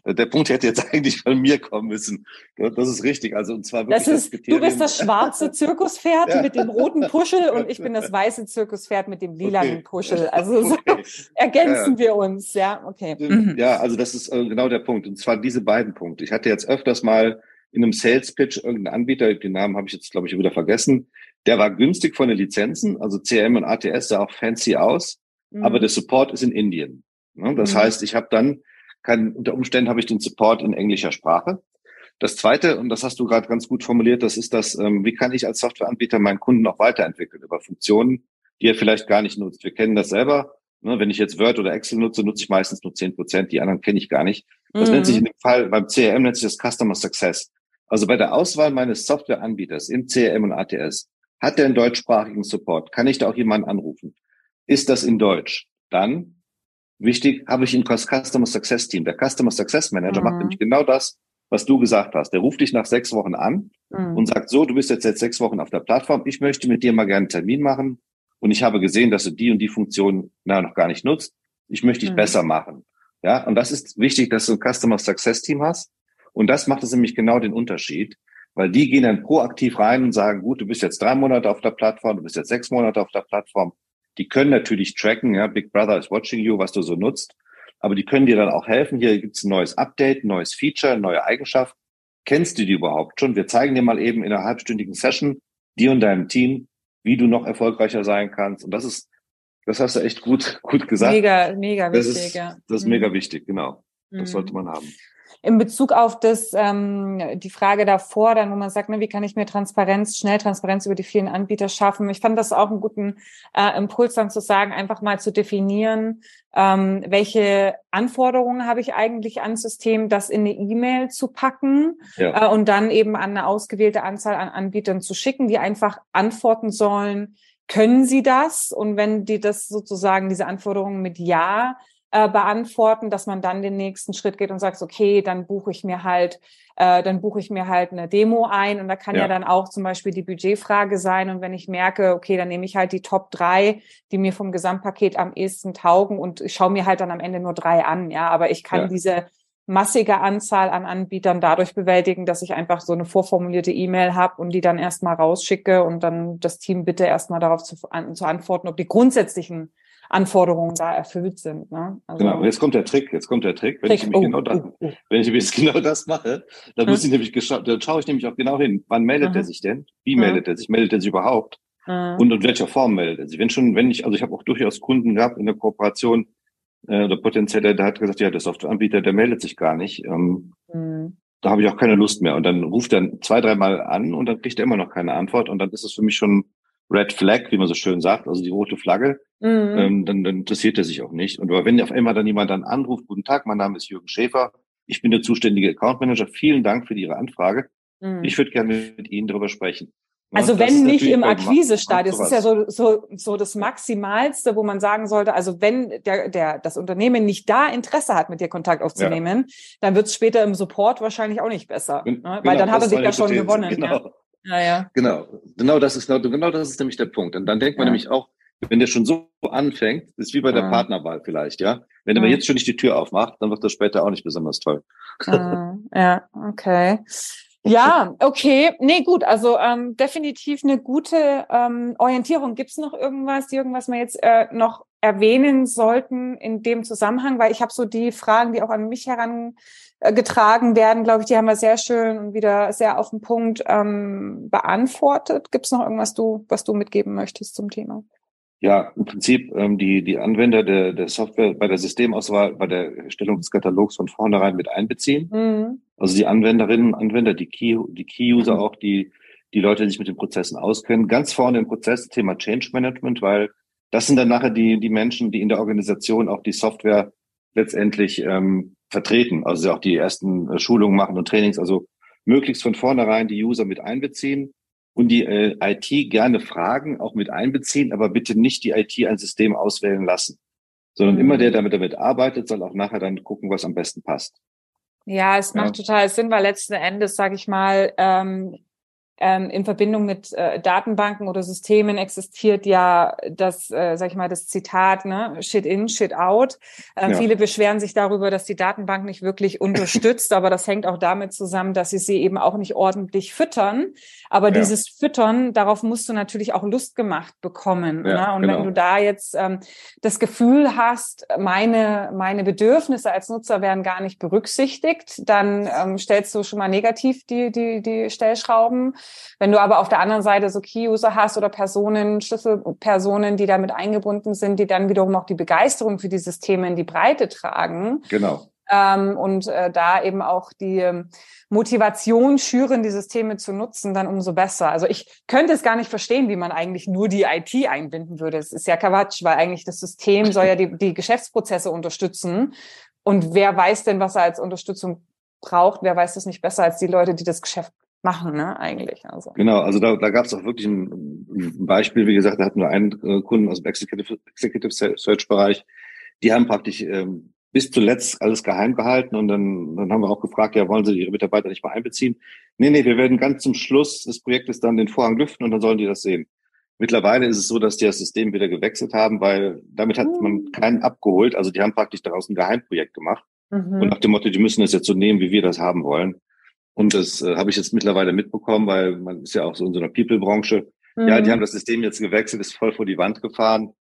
Der Punkt hätte jetzt eigentlich von mir kommen müssen. Das ist richtig. Also und zwar
wirklich das ist, das du bist das schwarze Zirkuspferd ja. mit dem roten Puschel und ich bin das weiße Zirkuspferd mit dem lilanen okay. Puschel. Also so okay. ergänzen ja. wir uns. Ja, okay.
Mhm. Ja, also das ist äh, genau der Punkt. Und zwar diese beiden Punkte. Ich hatte jetzt öfters mal in einem Sales Pitch irgendeinen Anbieter, den Namen habe ich jetzt glaube ich wieder vergessen, der war günstig von den Lizenzen, also CRM und ATS sah auch fancy aus, mhm. aber der Support ist in Indien. Ne? Das mhm. heißt, ich habe dann, kann, unter Umständen habe ich den Support in englischer Sprache. Das zweite, und das hast du gerade ganz gut formuliert, das ist das, ähm, wie kann ich als Softwareanbieter meinen Kunden auch weiterentwickeln über Funktionen, die er vielleicht gar nicht nutzt. Wir kennen das selber. Ne? Wenn ich jetzt Word oder Excel nutze, nutze ich meistens nur zehn Prozent, die anderen kenne ich gar nicht. Das mhm. nennt sich in dem Fall, beim CRM nennt sich das Customer Success. Also bei der Auswahl meines Softwareanbieters im CRM und ATS hat der einen deutschsprachigen Support? Kann ich da auch jemanden anrufen? Ist das in Deutsch? Dann wichtig, habe ich ein Customer Success Team. Der Customer Success Manager mhm. macht nämlich genau das, was du gesagt hast. Der ruft dich nach sechs Wochen an mhm. und sagt, so, du bist jetzt seit sechs Wochen auf der Plattform, ich möchte mit dir mal gerne einen Termin machen und ich habe gesehen, dass du die und die Funktion na, noch gar nicht nutzt. Ich möchte dich mhm. besser machen. Ja, und das ist wichtig, dass du ein Customer Success Team hast. Und das macht es nämlich genau den Unterschied, weil die gehen dann proaktiv rein und sagen, gut, du bist jetzt drei Monate auf der Plattform, du bist jetzt sechs Monate auf der Plattform. Die können natürlich tracken, ja, Big Brother is watching you, was du so nutzt aber die können dir dann auch helfen. Hier gibt's ein neues Update, ein neues Feature, eine neue Eigenschaft. Kennst du die überhaupt schon? Wir zeigen dir mal eben in einer halbstündigen Session, dir und deinem Team, wie du noch erfolgreicher sein kannst. Und das ist, das hast du echt gut, gut gesagt.
Mega, mega wichtig,
das ist,
ja.
Das ist mhm. mega wichtig, genau. Das mhm. sollte man haben
in Bezug auf das, ähm, die Frage davor, dann, wo man sagt, ne, wie kann ich mir Transparenz, schnell Transparenz über die vielen Anbieter schaffen? Ich fand das auch einen guten äh, Impuls, dann zu sagen, einfach mal zu definieren, ähm, welche Anforderungen habe ich eigentlich ans System, das in eine E-Mail zu packen ja. äh, und dann eben an eine ausgewählte Anzahl an Anbietern zu schicken, die einfach antworten sollen, können Sie das? Und wenn die das sozusagen, diese Anforderungen mit Ja äh, beantworten, dass man dann den nächsten Schritt geht und sagt, okay, dann buche ich mir halt, äh, dann buche ich mir halt eine Demo ein und da kann ja. ja dann auch zum Beispiel die Budgetfrage sein und wenn ich merke, okay, dann nehme ich halt die Top drei, die mir vom Gesamtpaket am ehesten taugen und ich schaue mir halt dann am Ende nur drei an, ja, aber ich kann ja. diese massige Anzahl an Anbietern dadurch bewältigen, dass ich einfach so eine vorformulierte E-Mail habe und die dann erstmal rausschicke und dann das Team bitte erstmal darauf zu, an, zu antworten, ob die grundsätzlichen Anforderungen da erfüllt sind. Ne?
Also genau, jetzt kommt der Trick, jetzt kommt der Trick. Wenn Trick. ich nämlich oh, genau das, oh, oh. wenn ich jetzt genau das mache, dann hm. muss ich nämlich dann schaue ich nämlich auch genau hin, wann meldet mhm. er sich denn? Wie meldet er sich? Meldet er sich überhaupt? Mhm. Und in welcher Form meldet er sich? Wenn schon, wenn ich, also ich habe auch durchaus Kunden gehabt in der Kooperation, äh, oder potenziell, der hat gesagt, ja, der Softwareanbieter, der meldet sich gar nicht. Ähm, mhm. Da habe ich auch keine Lust mehr. Und dann ruft er zwei, dreimal an und dann kriegt er immer noch keine Antwort. Und dann ist es für mich schon Red Flag, wie man so schön sagt, also die rote Flagge, mhm. ähm, dann, dann interessiert er sich auch nicht. Und aber wenn auf einmal dann jemand dann anruft, guten Tag, mein Name ist Jürgen Schäfer, ich bin der zuständige Account Manager, vielen Dank für Ihre Anfrage. Mhm. Ich würde gerne mit Ihnen darüber sprechen.
Also wenn nicht im Akquisestadium, das ist ja so, so, so das Maximalste, wo man sagen sollte, also wenn der, der, das Unternehmen nicht da Interesse hat, mit dir Kontakt aufzunehmen, ja. dann wird es später im Support wahrscheinlich auch nicht besser. Ne? Genau, Weil dann hat er sich ja schon gewonnen. Genau. Ja.
Ja, ja. Genau. Genau das ist, genau das ist nämlich der Punkt. Und dann denkt man ja. nämlich auch, wenn der schon so anfängt, ist wie bei der Partnerwahl vielleicht, ja. Wenn er jetzt schon nicht die Tür aufmacht, dann wird das später auch nicht besonders toll.
ja, okay. Ja, okay. Nee, gut. Also ähm, definitiv eine gute ähm, Orientierung. Gibt's noch irgendwas, irgendwas wir jetzt äh, noch erwähnen sollten in dem Zusammenhang? Weil ich habe so die Fragen, die auch an mich herangetragen werden, glaube ich, die haben wir sehr schön und wieder sehr auf den Punkt ähm, beantwortet. Gibt's noch irgendwas, du, was du mitgeben möchtest zum Thema?
Ja, im Prinzip ähm, die, die Anwender der, der Software bei der Systemauswahl, bei der Erstellung des Katalogs von vornherein mit einbeziehen. Mhm. Also die Anwenderinnen, Anwender, die Key, die Key-User mhm. auch, die, die Leute, die sich mit den Prozessen auskennen. Ganz vorne im Prozess Thema Change Management, weil das sind dann nachher die, die Menschen, die in der Organisation auch die Software letztendlich ähm, vertreten. Also auch die ersten äh, Schulungen machen und Trainings. Also möglichst von vornherein die User mit einbeziehen und die äh, IT gerne fragen, auch mit einbeziehen, aber bitte nicht die IT ein System auswählen lassen, sondern mhm. immer der, der damit arbeitet, soll auch nachher dann gucken, was am besten passt.
Ja, es macht ja. total Sinn, weil letzten Endes, sage ich mal, ähm, ähm, in Verbindung mit äh, Datenbanken oder Systemen existiert ja das, äh, sag ich mal, das Zitat, ne, Shit in, Shit out. Ähm, ja. Viele beschweren sich darüber, dass die Datenbank nicht wirklich unterstützt, aber das hängt auch damit zusammen, dass sie sie eben auch nicht ordentlich füttern. Aber ja. dieses Füttern, darauf musst du natürlich auch Lust gemacht bekommen. Ja, ne? Und genau. wenn du da jetzt ähm, das Gefühl hast, meine, meine Bedürfnisse als Nutzer werden gar nicht berücksichtigt, dann ähm, stellst du schon mal negativ die, die, die Stellschrauben. Wenn du aber auf der anderen Seite so Key-User hast oder Personen, Schlüsselpersonen, die damit eingebunden sind, die dann wiederum auch die Begeisterung für die Systeme in die Breite tragen.
Genau.
Ähm, und äh, da eben auch die ähm, Motivation schüren, die Systeme zu nutzen, dann umso besser. Also ich könnte es gar nicht verstehen, wie man eigentlich nur die IT einbinden würde. Es ist ja Quatsch, weil eigentlich das System soll ja die, die Geschäftsprozesse unterstützen. Und wer weiß denn, was er als Unterstützung braucht? Wer weiß das nicht besser als die Leute, die das Geschäft machen, ne, eigentlich. Also.
Genau, also da, da gab es auch wirklich ein, ein, Beispiel, wie gesagt, da hatten wir einen äh, Kunden aus dem Executive, Executive Search Bereich, die haben praktisch ähm, bis zuletzt alles geheim gehalten und dann, dann haben wir auch gefragt, ja, wollen Sie Ihre Mitarbeiter nicht mal einbeziehen? Nee, nee, wir werden ganz zum Schluss des Projektes dann den Vorhang lüften und dann sollen die das sehen. Mittlerweile ist es so, dass die das System wieder gewechselt haben, weil damit hat man mhm. keinen abgeholt. Also die haben praktisch daraus ein Geheimprojekt gemacht. Mhm. Und nach dem Motto, die müssen es jetzt so nehmen, wie wir das haben wollen. Und das äh, habe ich jetzt mittlerweile mitbekommen, weil man ist ja auch so in so einer People-Branche. Mhm. Ja, die haben das System jetzt gewechselt, ist voll vor die Wand gefahren.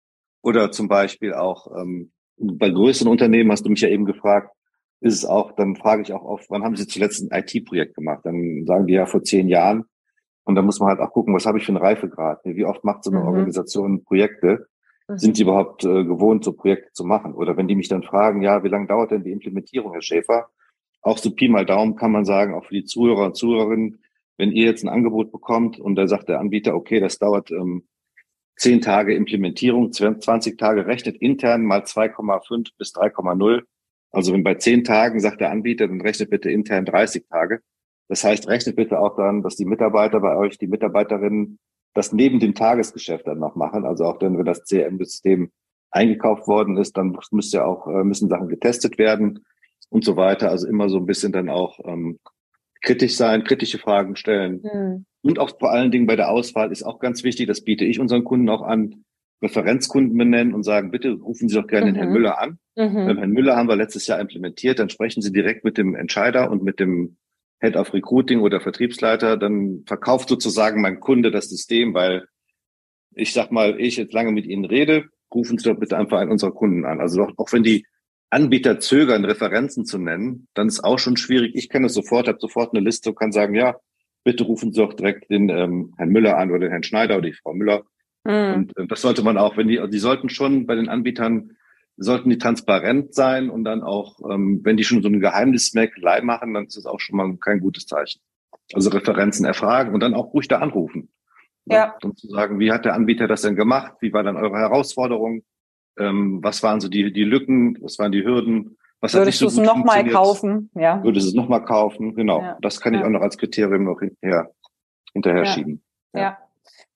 Oder zum Beispiel auch ähm, bei größeren Unternehmen, hast du mich ja eben gefragt, ist es auch, dann frage ich auch oft, wann haben Sie zuletzt ein IT-Projekt gemacht? Dann sagen die ja vor zehn Jahren. Und da muss man halt auch gucken, was habe ich für einen Reifegrad? Wie oft macht so eine mhm. Organisation Projekte? Mhm. Sind die überhaupt äh, gewohnt, so Projekte zu machen? Oder wenn die mich dann fragen, ja, wie lange dauert denn die Implementierung, Herr Schäfer? Auch so Pi mal Daumen kann man sagen, auch für die Zuhörer und Zuhörerinnen, wenn ihr jetzt ein Angebot bekommt und da sagt der Anbieter, okay, das dauert ähm, 10 Tage Implementierung, 20 Tage rechnet intern mal 2,5 bis 3,0. Also wenn bei 10 Tagen sagt der Anbieter, dann rechnet bitte intern 30 Tage. Das heißt, rechnet bitte auch daran, dass die Mitarbeiter bei euch, die Mitarbeiterinnen, das neben dem Tagesgeschäft dann noch machen. Also auch dann, wenn das CRM-System eingekauft worden ist, dann müsste ja auch, äh, müssen Sachen getestet werden und so weiter. Also immer so ein bisschen dann auch ähm, kritisch sein, kritische Fragen stellen. Mhm. Und auch vor allen Dingen bei der Auswahl ist auch ganz wichtig, das biete ich unseren Kunden auch an, Referenzkunden benennen und sagen, bitte rufen Sie doch gerne mhm. den Herrn mhm. Müller an. Mhm. Beim Herrn Müller haben wir letztes Jahr implementiert, dann sprechen Sie direkt mit dem Entscheider und mit dem Head of Recruiting oder Vertriebsleiter, dann verkauft sozusagen mein Kunde das System, weil ich sag mal, ich jetzt lange mit Ihnen rede, rufen Sie doch bitte einfach einen unserer Kunden an. Also auch, auch wenn die Anbieter zögern, Referenzen zu nennen, dann ist auch schon schwierig. Ich kenne es sofort, habe sofort eine Liste und kann sagen, ja, bitte rufen Sie doch direkt den ähm, Herrn Müller an oder den Herrn Schneider oder die Frau Müller. Mhm. Und äh, das sollte man auch, wenn die, die sollten schon bei den Anbietern, sollten die transparent sein und dann auch, ähm, wenn die schon so eine Geheimnismerkelei machen, dann ist das auch schon mal kein gutes Zeichen. Also Referenzen erfragen und dann auch ruhig da anrufen. Ja. Und zu sagen, wie hat der Anbieter das denn gemacht? Wie war dann eure Herausforderung? Ähm, was waren so die, die Lücken? Was waren die Hürden? Was
Würdest du es nochmal kaufen?
Ja. Würdest du es nochmal kaufen? Genau. Ja. Das kann ich ja. auch noch als Kriterium noch hinterher, hinterher
ja.
schieben.
Ja.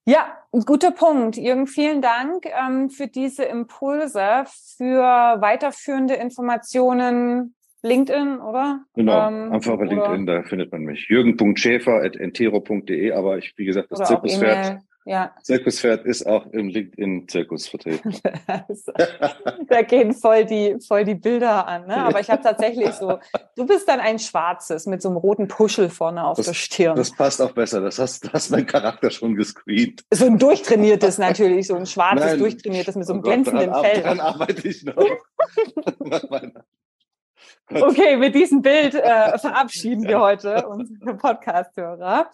ja. guter Punkt. Jürgen, vielen Dank ähm, für diese Impulse, für weiterführende Informationen. LinkedIn, oder?
Genau, ähm, einfach bei LinkedIn, da findet man mich. Jürgen.schäfer.entero.de, aber ich, wie gesagt, das Zirkuspferd ja. Zirkuspferd ist auch im LinkedIn-Zirkus vertreten.
da gehen voll die, voll die Bilder an. Ne? Aber ich habe tatsächlich so, du bist dann ein schwarzes mit so einem roten Puschel vorne auf
das,
der Stirn.
Das passt auch besser. Das hast, das hast mein Charakter schon gescreent.
So ein durchtrainiertes natürlich, so ein schwarzes Nein. durchtrainiertes mit so einem oh glänzenden Gott, Fell.
Daran arbeite ich noch.
okay, mit diesem Bild äh, verabschieden wir heute unsere Podcast-Hörer.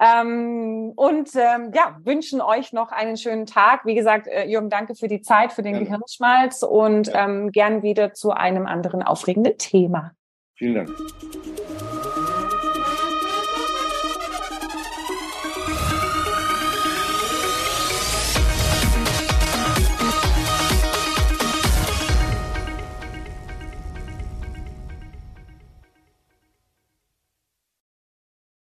Ähm, und ähm, ja, wünschen euch noch einen schönen Tag. Wie gesagt, äh, Jürgen, danke für die Zeit, für den ja. Gehirnschmalz und ja. ähm, gern wieder zu einem anderen aufregenden Thema.
Vielen Dank.